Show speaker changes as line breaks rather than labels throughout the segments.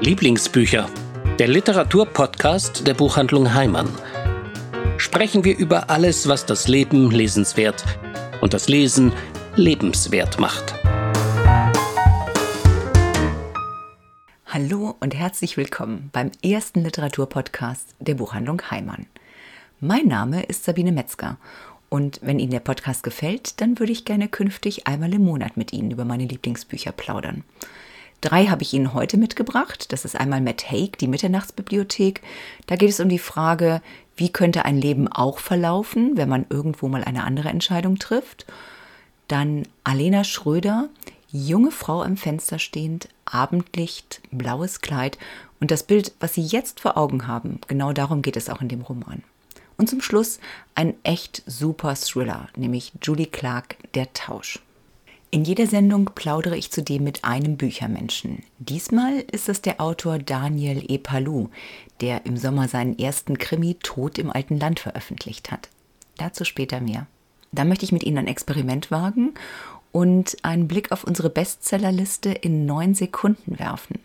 Lieblingsbücher, der Literaturpodcast der Buchhandlung Heimann. Sprechen wir über alles, was das Leben lesenswert und das Lesen lebenswert macht.
Hallo und herzlich willkommen beim ersten Literaturpodcast der Buchhandlung Heimann. Mein Name ist Sabine Metzger und wenn Ihnen der Podcast gefällt, dann würde ich gerne künftig einmal im Monat mit Ihnen über meine Lieblingsbücher plaudern. Drei habe ich Ihnen heute mitgebracht. Das ist einmal Matt Haig, die Mitternachtsbibliothek. Da geht es um die Frage, wie könnte ein Leben auch verlaufen, wenn man irgendwo mal eine andere Entscheidung trifft. Dann Alena Schröder, junge Frau am Fenster stehend, Abendlicht, blaues Kleid und das Bild, was Sie jetzt vor Augen haben, genau darum geht es auch in dem Roman. Und zum Schluss ein echt super Thriller, nämlich Julie Clark, Der Tausch. In jeder Sendung plaudere ich zudem mit einem Büchermenschen. Diesmal ist es der Autor Daniel E. Palou, der im Sommer seinen ersten Krimi Tod im alten Land veröffentlicht hat. Dazu später mehr. Da möchte ich mit Ihnen ein Experiment wagen und einen Blick auf unsere Bestsellerliste in neun Sekunden werfen.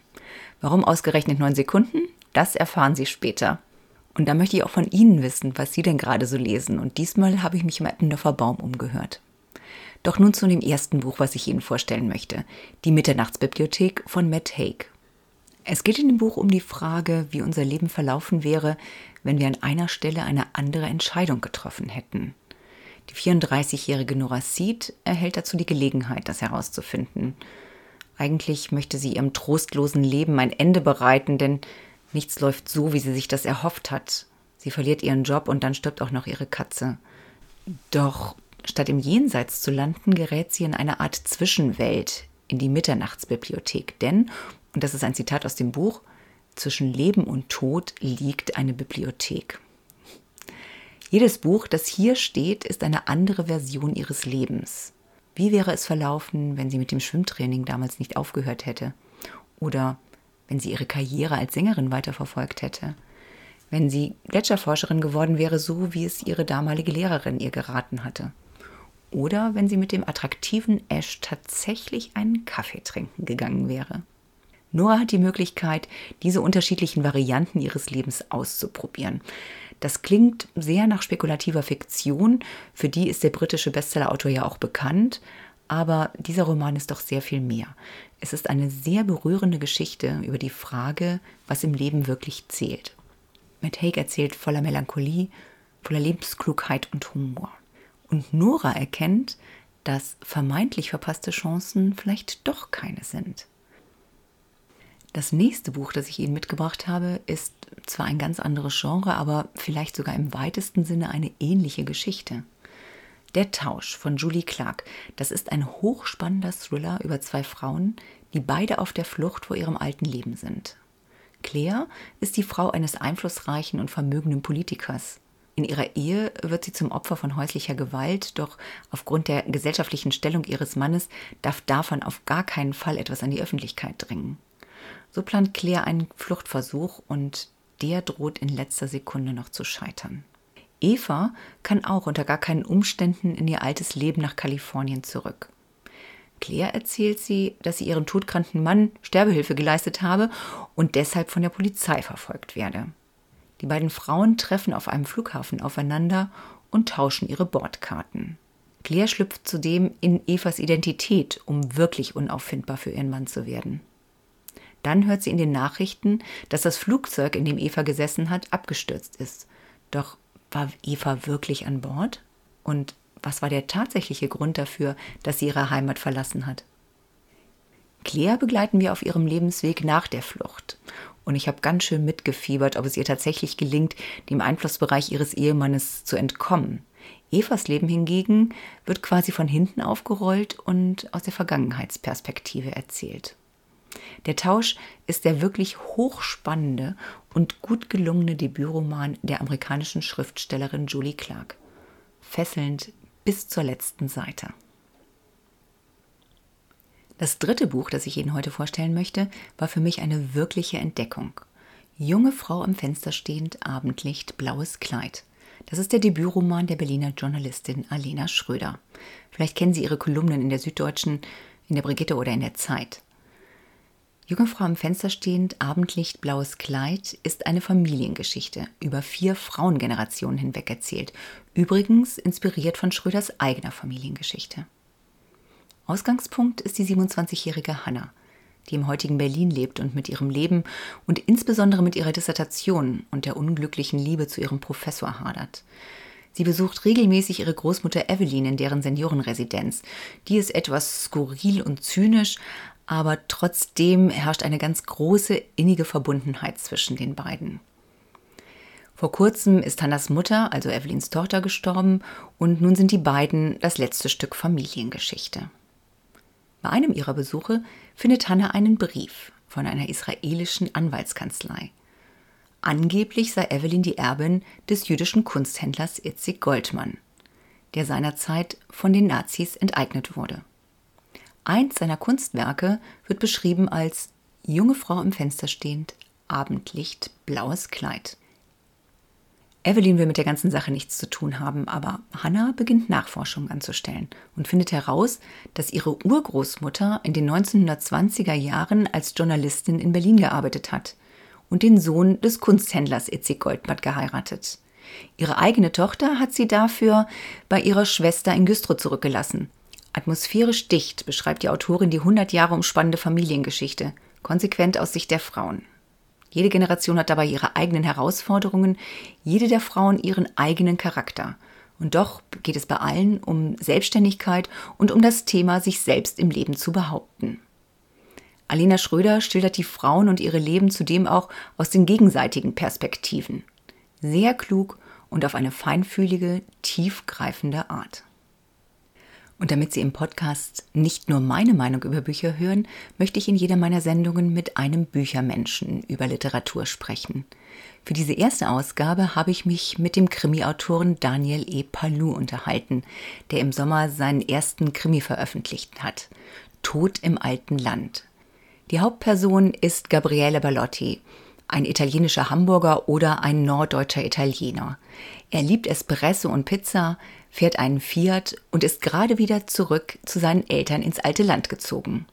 Warum ausgerechnet neun Sekunden? Das erfahren Sie später. Und da möchte ich auch von Ihnen wissen, was Sie denn gerade so lesen. Und diesmal habe ich mich im Eppendorfer Baum umgehört. Doch nun zu dem ersten Buch, was ich Ihnen vorstellen möchte. Die Mitternachtsbibliothek von Matt Haig. Es geht in dem Buch um die Frage, wie unser Leben verlaufen wäre, wenn wir an einer Stelle eine andere Entscheidung getroffen hätten. Die 34-jährige Nora Seed erhält dazu die Gelegenheit, das herauszufinden. Eigentlich möchte sie ihrem trostlosen Leben ein Ende bereiten, denn nichts läuft so, wie sie sich das erhofft hat. Sie verliert ihren Job und dann stirbt auch noch ihre Katze. Doch Statt im Jenseits zu landen, gerät sie in eine Art Zwischenwelt, in die Mitternachtsbibliothek. Denn, und das ist ein Zitat aus dem Buch, zwischen Leben und Tod liegt eine Bibliothek. Jedes Buch, das hier steht, ist eine andere Version ihres Lebens. Wie wäre es verlaufen, wenn sie mit dem Schwimmtraining damals nicht aufgehört hätte? Oder wenn sie ihre Karriere als Sängerin weiterverfolgt hätte? Wenn sie Gletscherforscherin geworden wäre, so wie es ihre damalige Lehrerin ihr geraten hatte? Oder wenn sie mit dem attraktiven Ash tatsächlich einen Kaffee trinken gegangen wäre. Noah hat die Möglichkeit, diese unterschiedlichen Varianten ihres Lebens auszuprobieren. Das klingt sehr nach spekulativer Fiktion, für die ist der britische Bestsellerautor ja auch bekannt, aber dieser Roman ist doch sehr viel mehr. Es ist eine sehr berührende Geschichte über die Frage, was im Leben wirklich zählt. Matt Haig erzählt voller Melancholie, voller Lebensklugheit und Humor. Und Nora erkennt, dass vermeintlich verpasste Chancen vielleicht doch keine sind. Das nächste Buch, das ich Ihnen mitgebracht habe, ist zwar ein ganz anderes Genre, aber vielleicht sogar im weitesten Sinne eine ähnliche Geschichte. Der Tausch von Julie Clark. Das ist ein hochspannender Thriller über zwei Frauen, die beide auf der Flucht vor ihrem alten Leben sind. Claire ist die Frau eines einflussreichen und vermögenden Politikers. In ihrer Ehe wird sie zum Opfer von häuslicher Gewalt, doch aufgrund der gesellschaftlichen Stellung ihres Mannes darf davon auf gar keinen Fall etwas an die Öffentlichkeit dringen. So plant Claire einen Fluchtversuch und der droht in letzter Sekunde noch zu scheitern. Eva kann auch unter gar keinen Umständen in ihr altes Leben nach Kalifornien zurück. Claire erzählt sie, dass sie ihrem todkranken Mann Sterbehilfe geleistet habe und deshalb von der Polizei verfolgt werde. Die beiden Frauen treffen auf einem Flughafen aufeinander und tauschen ihre Bordkarten. Claire schlüpft zudem in Evas Identität, um wirklich unauffindbar für ihren Mann zu werden. Dann hört sie in den Nachrichten, dass das Flugzeug, in dem Eva gesessen hat, abgestürzt ist. Doch war Eva wirklich an Bord? Und was war der tatsächliche Grund dafür, dass sie ihre Heimat verlassen hat? Claire begleiten wir auf ihrem Lebensweg nach der Flucht und ich habe ganz schön mitgefiebert, ob es ihr tatsächlich gelingt, dem Einflussbereich ihres Ehemannes zu entkommen. Evas Leben hingegen wird quasi von hinten aufgerollt und aus der Vergangenheitsperspektive erzählt. Der Tausch ist der wirklich hochspannende und gut gelungene Debütroman der amerikanischen Schriftstellerin Julie Clark. Fesselnd bis zur letzten Seite. Das dritte Buch, das ich Ihnen heute vorstellen möchte, war für mich eine wirkliche Entdeckung. Junge Frau im Fenster stehend, Abendlicht, blaues Kleid. Das ist der Debütroman der Berliner Journalistin Alena Schröder. Vielleicht kennen Sie ihre Kolumnen in der Süddeutschen, in der Brigitte oder in der Zeit. Junge Frau am Fenster stehend, Abendlicht, blaues Kleid ist eine Familiengeschichte über vier Frauengenerationen hinweg erzählt. Übrigens inspiriert von Schröders eigener Familiengeschichte. Ausgangspunkt ist die 27-jährige Hannah, die im heutigen Berlin lebt und mit ihrem Leben und insbesondere mit ihrer Dissertation und der unglücklichen Liebe zu ihrem Professor hadert. Sie besucht regelmäßig ihre Großmutter Evelyn in deren Seniorenresidenz. Die ist etwas skurril und zynisch, aber trotzdem herrscht eine ganz große innige Verbundenheit zwischen den beiden. Vor kurzem ist Hannas Mutter, also Evelyns Tochter, gestorben und nun sind die beiden das letzte Stück Familiengeschichte. Bei einem ihrer Besuche findet Hannah einen Brief von einer israelischen Anwaltskanzlei. Angeblich sei Evelyn die Erbin des jüdischen Kunsthändlers Itzik Goldmann, der seinerzeit von den Nazis enteignet wurde. Eins seiner Kunstwerke wird beschrieben als junge Frau im Fenster stehend, Abendlicht, blaues Kleid. Evelyn will mit der ganzen Sache nichts zu tun haben, aber Hannah beginnt Nachforschungen anzustellen und findet heraus, dass ihre Urgroßmutter in den 1920er Jahren als Journalistin in Berlin gearbeitet hat und den Sohn des Kunsthändlers Itzig Goldmatt geheiratet. Ihre eigene Tochter hat sie dafür bei ihrer Schwester in Güstrow zurückgelassen. Atmosphärisch dicht beschreibt die Autorin die 100 Jahre umspannende Familiengeschichte, konsequent aus Sicht der Frauen. Jede Generation hat dabei ihre eigenen Herausforderungen, jede der Frauen ihren eigenen Charakter. Und doch geht es bei allen um Selbstständigkeit und um das Thema, sich selbst im Leben zu behaupten. Alena Schröder schildert die Frauen und ihre Leben zudem auch aus den gegenseitigen Perspektiven. Sehr klug und auf eine feinfühlige, tiefgreifende Art. Und damit Sie im Podcast nicht nur meine Meinung über Bücher hören, möchte ich in jeder meiner Sendungen mit einem Büchermenschen über Literatur sprechen. Für diese erste Ausgabe habe ich mich mit dem Krimi-Autoren Daniel E. Palou unterhalten, der im Sommer seinen ersten Krimi veröffentlicht hat. Tod im alten Land. Die Hauptperson ist Gabriele Ballotti, ein italienischer Hamburger oder ein norddeutscher Italiener. Er liebt Espresso und Pizza, fährt einen Fiat und ist gerade wieder zurück zu seinen Eltern ins alte Land gezogen.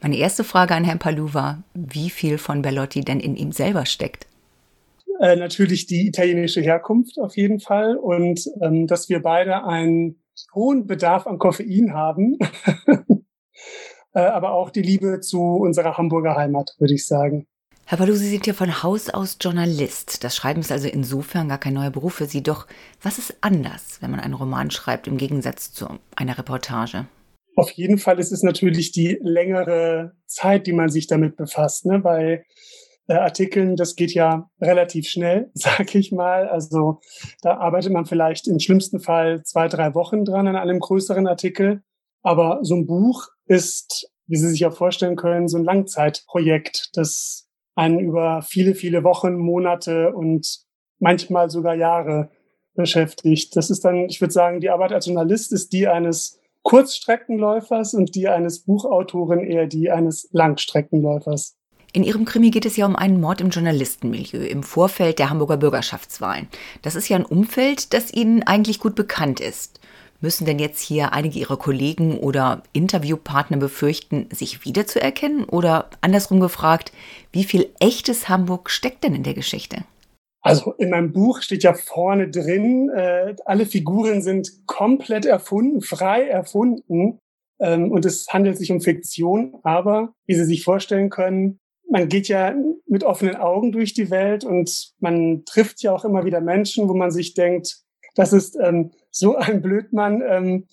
Meine erste Frage an Herrn Palou war, wie viel von Bellotti denn in ihm selber steckt.
Äh, natürlich die italienische Herkunft auf jeden Fall und ähm, dass wir beide einen hohen Bedarf an Koffein haben, äh, aber auch die Liebe zu unserer Hamburger Heimat, würde ich sagen.
Herr Palou, Sie sind ja von Haus aus Journalist. Das Schreiben ist also insofern gar kein neuer Beruf für Sie. Doch was ist anders, wenn man einen Roman schreibt, im Gegensatz zu einer Reportage?
Auf jeden Fall ist es natürlich die längere Zeit, die man sich damit befasst. Ne? Bei äh, Artikeln, das geht ja relativ schnell, sag ich mal. Also da arbeitet man vielleicht im schlimmsten Fall zwei, drei Wochen dran an einem größeren Artikel. Aber so ein Buch ist, wie Sie sich ja vorstellen können, so ein Langzeitprojekt. Das einen über viele, viele Wochen, Monate und manchmal sogar Jahre beschäftigt. Das ist dann, ich würde sagen, die Arbeit als Journalist ist die eines Kurzstreckenläufers und die eines Buchautoren eher die eines Langstreckenläufers.
In Ihrem Krimi geht es ja um einen Mord im Journalistenmilieu im Vorfeld der Hamburger Bürgerschaftswahlen. Das ist ja ein Umfeld, das Ihnen eigentlich gut bekannt ist. Müssen denn jetzt hier einige Ihrer Kollegen oder Interviewpartner befürchten, sich wiederzuerkennen? Oder andersrum gefragt, wie viel echtes Hamburg steckt denn in der Geschichte?
Also in meinem Buch steht ja vorne drin, äh, alle Figuren sind komplett erfunden, frei erfunden. Ähm, und es handelt sich um Fiktion. Aber wie Sie sich vorstellen können, man geht ja mit offenen Augen durch die Welt und man trifft ja auch immer wieder Menschen, wo man sich denkt, das ist ähm, so ein Blödmann, ähm,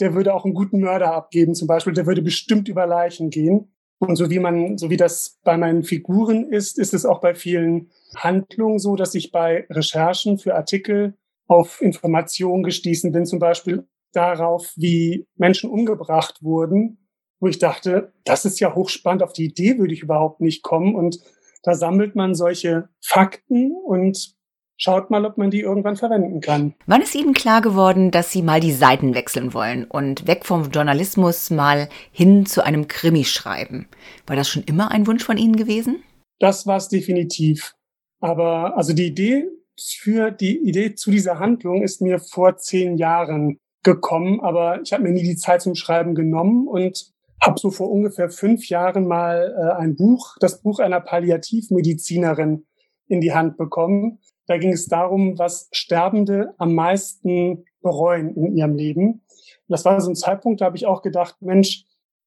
der würde auch einen guten Mörder abgeben zum Beispiel, der würde bestimmt über Leichen gehen. Und so wie man, so wie das bei meinen Figuren ist, ist es auch bei vielen Handlungen so, dass ich bei Recherchen für Artikel auf Informationen gestießen bin, zum Beispiel darauf, wie Menschen umgebracht wurden, wo ich dachte, das ist ja hochspannend, auf die Idee würde ich überhaupt nicht kommen. Und da sammelt man solche Fakten und schaut mal, ob man die irgendwann verwenden kann.
Wann ist Ihnen klar geworden, dass Sie mal die Seiten wechseln wollen und weg vom Journalismus mal hin zu einem Krimi schreiben? War das schon immer ein Wunsch von Ihnen gewesen?
Das war es definitiv. Aber also die Idee für die Idee zu dieser Handlung ist mir vor zehn Jahren gekommen, aber ich habe mir nie die Zeit zum Schreiben genommen und habe so vor ungefähr fünf Jahren mal äh, ein Buch, das Buch einer Palliativmedizinerin in die Hand bekommen. Da ging es darum, was Sterbende am meisten bereuen in ihrem Leben. Und das war so ein Zeitpunkt, da habe ich auch gedacht, Mensch,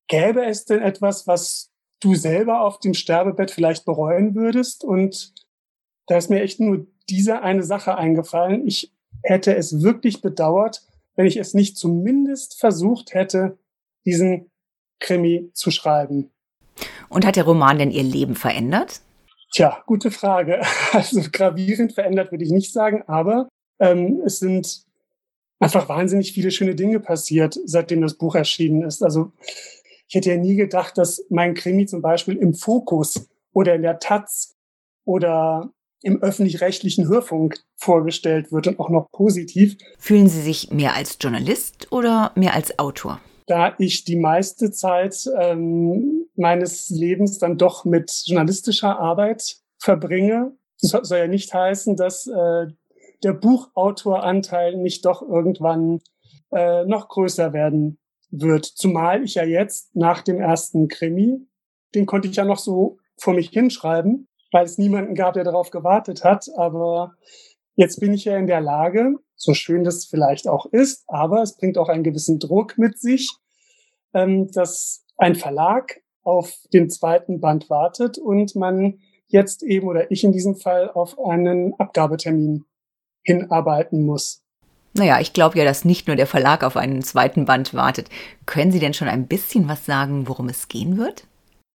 gäbe es denn etwas, was du selber auf dem Sterbebett vielleicht bereuen würdest? Und da ist mir echt nur diese eine Sache eingefallen. Ich hätte es wirklich bedauert, wenn ich es nicht zumindest versucht hätte, diesen Krimi zu schreiben.
Und hat der Roman denn Ihr Leben verändert?
Tja, gute Frage. Also gravierend verändert würde ich nicht sagen, aber ähm, es sind einfach wahnsinnig viele schöne Dinge passiert, seitdem das Buch erschienen ist. Also ich hätte ja nie gedacht, dass mein Krimi zum Beispiel im Fokus oder in der Taz oder im öffentlich-rechtlichen Hörfunk vorgestellt wird und auch noch positiv.
Fühlen Sie sich mehr als Journalist oder mehr als Autor?
Da ich die meiste Zeit ähm, meines Lebens dann doch mit journalistischer Arbeit verbringe, das soll ja nicht heißen, dass äh, der Buchautoranteil nicht doch irgendwann äh, noch größer werden wird. Zumal ich ja jetzt nach dem ersten Krimi, den konnte ich ja noch so vor mich hinschreiben, weil es niemanden gab, der darauf gewartet hat. Aber jetzt bin ich ja in der Lage, so schön das vielleicht auch ist, aber es bringt auch einen gewissen Druck mit sich, ähm, dass ein Verlag auf den zweiten Band wartet und man jetzt eben oder ich in diesem Fall auf einen Abgabetermin hinarbeiten muss.
Naja, ich glaube ja, dass nicht nur der Verlag auf einen zweiten Band wartet. Können Sie denn schon ein bisschen was sagen, worum es gehen wird?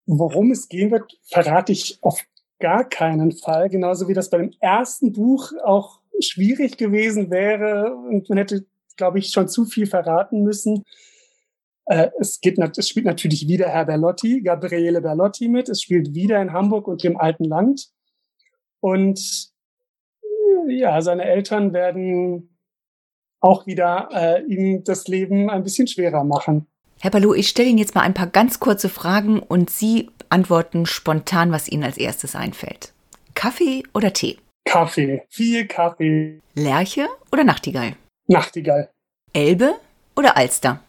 Worum es gehen wird, verrate ich auf gar keinen Fall. Genauso wie das beim ersten Buch auch schwierig gewesen wäre und man hätte, glaube ich, schon zu viel verraten müssen. Äh, es, geht, es spielt natürlich wieder Herr Berlotti, Gabriele Berlotti mit. Es spielt wieder in Hamburg und dem alten Land. Und ja, seine Eltern werden auch wieder äh, ihm das Leben ein bisschen schwerer machen.
Herr Balou, ich stelle Ihnen jetzt mal ein paar ganz kurze Fragen und Sie antworten spontan, was Ihnen als erstes einfällt. Kaffee oder Tee?
Kaffee, viel Kaffee.
Lerche oder Nachtigall?
Nachtigall.
Elbe oder Alster?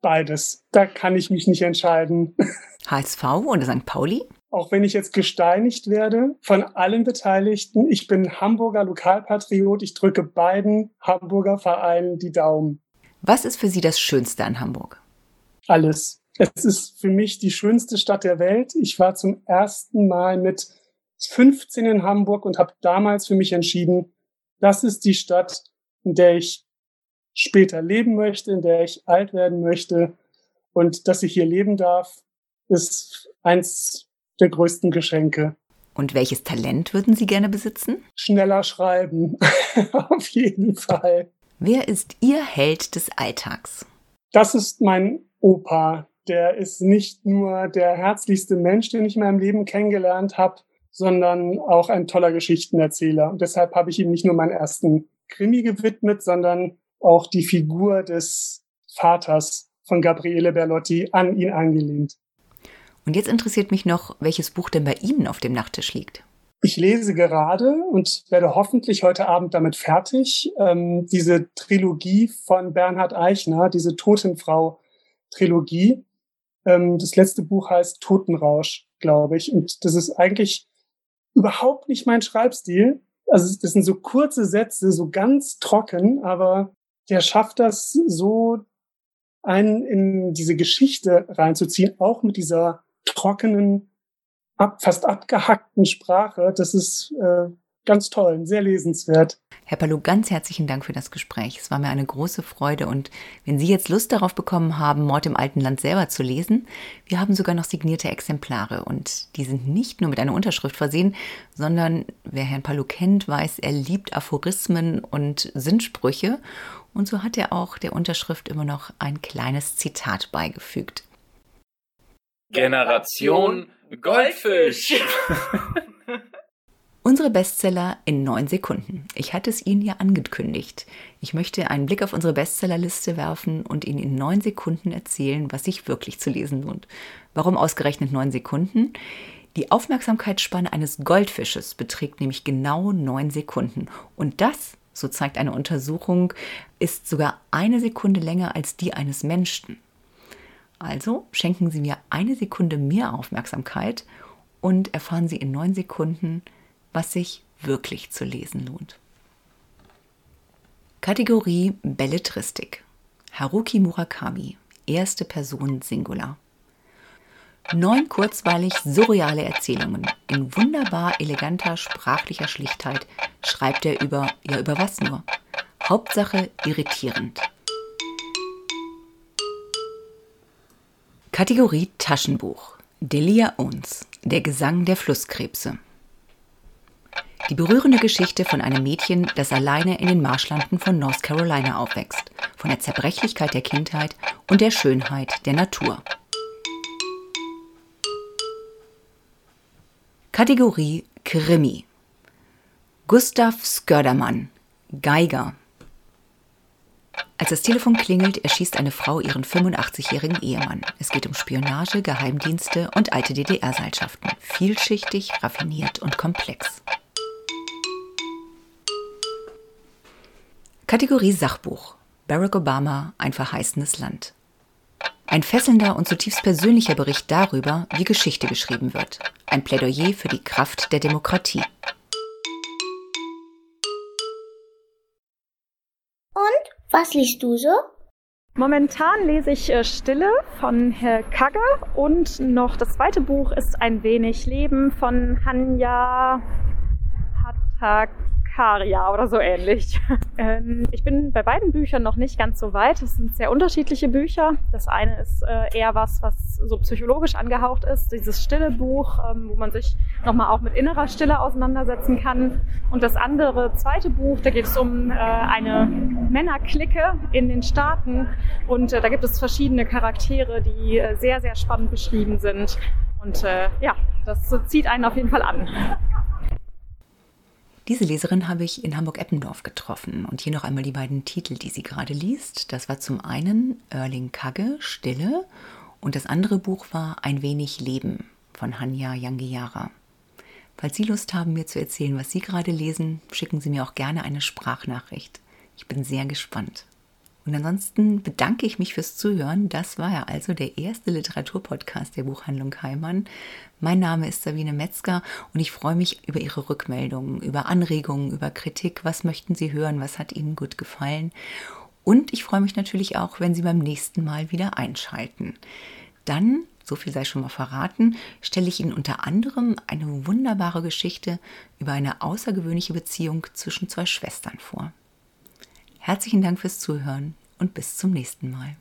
Beides. Da kann ich mich nicht entscheiden.
HSV oder St. Pauli?
auch wenn ich jetzt gesteinigt werde von allen Beteiligten. Ich bin Hamburger Lokalpatriot. Ich drücke beiden Hamburger Vereinen die Daumen.
Was ist für Sie das Schönste an Hamburg?
Alles. Es ist für mich die schönste Stadt der Welt. Ich war zum ersten Mal mit 15 in Hamburg und habe damals für mich entschieden, das ist die Stadt, in der ich später leben möchte, in der ich alt werden möchte. Und dass ich hier leben darf, ist eins der größten Geschenke.
Und welches Talent würden Sie gerne besitzen?
Schneller schreiben, auf jeden Fall.
Wer ist Ihr Held des Alltags?
Das ist mein Opa. Der ist nicht nur der herzlichste Mensch, den ich in meinem Leben kennengelernt habe, sondern auch ein toller Geschichtenerzähler. Und deshalb habe ich ihm nicht nur meinen ersten Krimi gewidmet, sondern auch die Figur des Vaters von Gabriele Berlotti an ihn angelehnt.
Und jetzt interessiert mich noch, welches Buch denn bei Ihnen auf dem Nachttisch liegt.
Ich lese gerade und werde hoffentlich heute Abend damit fertig. Ähm, diese Trilogie von Bernhard Eichner, diese Totenfrau-Trilogie. Ähm, das letzte Buch heißt Totenrausch, glaube ich. Und das ist eigentlich überhaupt nicht mein Schreibstil. Also das sind so kurze Sätze, so ganz trocken, aber der schafft das so, einen in diese Geschichte reinzuziehen, auch mit dieser trockenen, ab, fast abgehackten Sprache. Das ist äh, ganz toll, sehr lesenswert.
Herr Palou, ganz herzlichen Dank für das Gespräch. Es war mir eine große Freude. Und wenn Sie jetzt Lust darauf bekommen haben, Mord im alten Land selber zu lesen, wir haben sogar noch signierte Exemplare. Und die sind nicht nur mit einer Unterschrift versehen, sondern wer Herrn Palou kennt, weiß, er liebt Aphorismen und Sinnsprüche. Und so hat er auch der Unterschrift immer noch ein kleines Zitat beigefügt.
Generation Goldfisch.
Unsere Bestseller in neun Sekunden. Ich hatte es Ihnen ja angekündigt. Ich möchte einen Blick auf unsere Bestsellerliste werfen und Ihnen in neun Sekunden erzählen, was sich wirklich zu lesen lohnt. Warum ausgerechnet neun Sekunden? Die Aufmerksamkeitsspanne eines Goldfisches beträgt nämlich genau neun Sekunden. Und das, so zeigt eine Untersuchung, ist sogar eine Sekunde länger als die eines Menschen. Also schenken Sie mir eine Sekunde mehr Aufmerksamkeit und erfahren Sie in neun Sekunden, was sich wirklich zu lesen lohnt. Kategorie Belletristik. Haruki Murakami, erste Person Singular. Neun kurzweilig surreale Erzählungen in wunderbar eleganter sprachlicher Schlichtheit schreibt er über, ja über was nur? Hauptsache irritierend. Kategorie Taschenbuch. Delia Owens, der Gesang der Flusskrebse. Die berührende Geschichte von einem Mädchen, das alleine in den Marschlanden von North Carolina aufwächst, von der Zerbrechlichkeit der Kindheit und der Schönheit der Natur. Kategorie Krimi. Gustav Skördermann, Geiger. Als das Telefon klingelt, erschießt eine Frau ihren 85-jährigen Ehemann. Es geht um Spionage, Geheimdienste und alte DDR-Seilschaften. Vielschichtig, raffiniert und komplex. Kategorie Sachbuch. Barack Obama, ein verheißenes Land. Ein fesselnder und zutiefst persönlicher Bericht darüber, wie Geschichte geschrieben wird. Ein Plädoyer für die Kraft der Demokratie.
Und was liest du so?
Momentan lese ich äh, Stille von Herr Kagge und noch das zweite Buch ist Ein wenig Leben von Hanya Hattak Karia oder so ähnlich. ähm, ich bin bei beiden Büchern noch nicht ganz so weit. Es sind sehr unterschiedliche Bücher. Das eine ist äh, eher was, was so psychologisch angehaucht ist, dieses stille Buch, ähm, wo man sich nochmal auch mit innerer Stille auseinandersetzen kann. Und das andere, zweite Buch, da geht es um äh, eine Männerklicke in den Staaten. Und äh, da gibt es verschiedene Charaktere, die äh, sehr, sehr spannend beschrieben sind. Und äh, ja, das zieht einen auf jeden Fall an.
Diese Leserin habe ich in Hamburg-Eppendorf getroffen. Und hier noch einmal die beiden Titel, die sie gerade liest. Das war zum einen Erling Kagge, Stille. Und das andere Buch war Ein wenig Leben von Hanya Yangiara. Falls Sie Lust haben, mir zu erzählen, was Sie gerade lesen, schicken Sie mir auch gerne eine Sprachnachricht. Ich bin sehr gespannt. Und ansonsten bedanke ich mich fürs Zuhören. Das war ja also der erste Literaturpodcast der Buchhandlung Heimann. Mein Name ist Sabine Metzger und ich freue mich über Ihre Rückmeldungen, über Anregungen, über Kritik. Was möchten Sie hören? Was hat Ihnen gut gefallen? Und ich freue mich natürlich auch, wenn Sie beim nächsten Mal wieder einschalten. Dann, so viel sei schon mal verraten, stelle ich Ihnen unter anderem eine wunderbare Geschichte über eine außergewöhnliche Beziehung zwischen zwei Schwestern vor. Herzlichen Dank fürs Zuhören und bis zum nächsten Mal.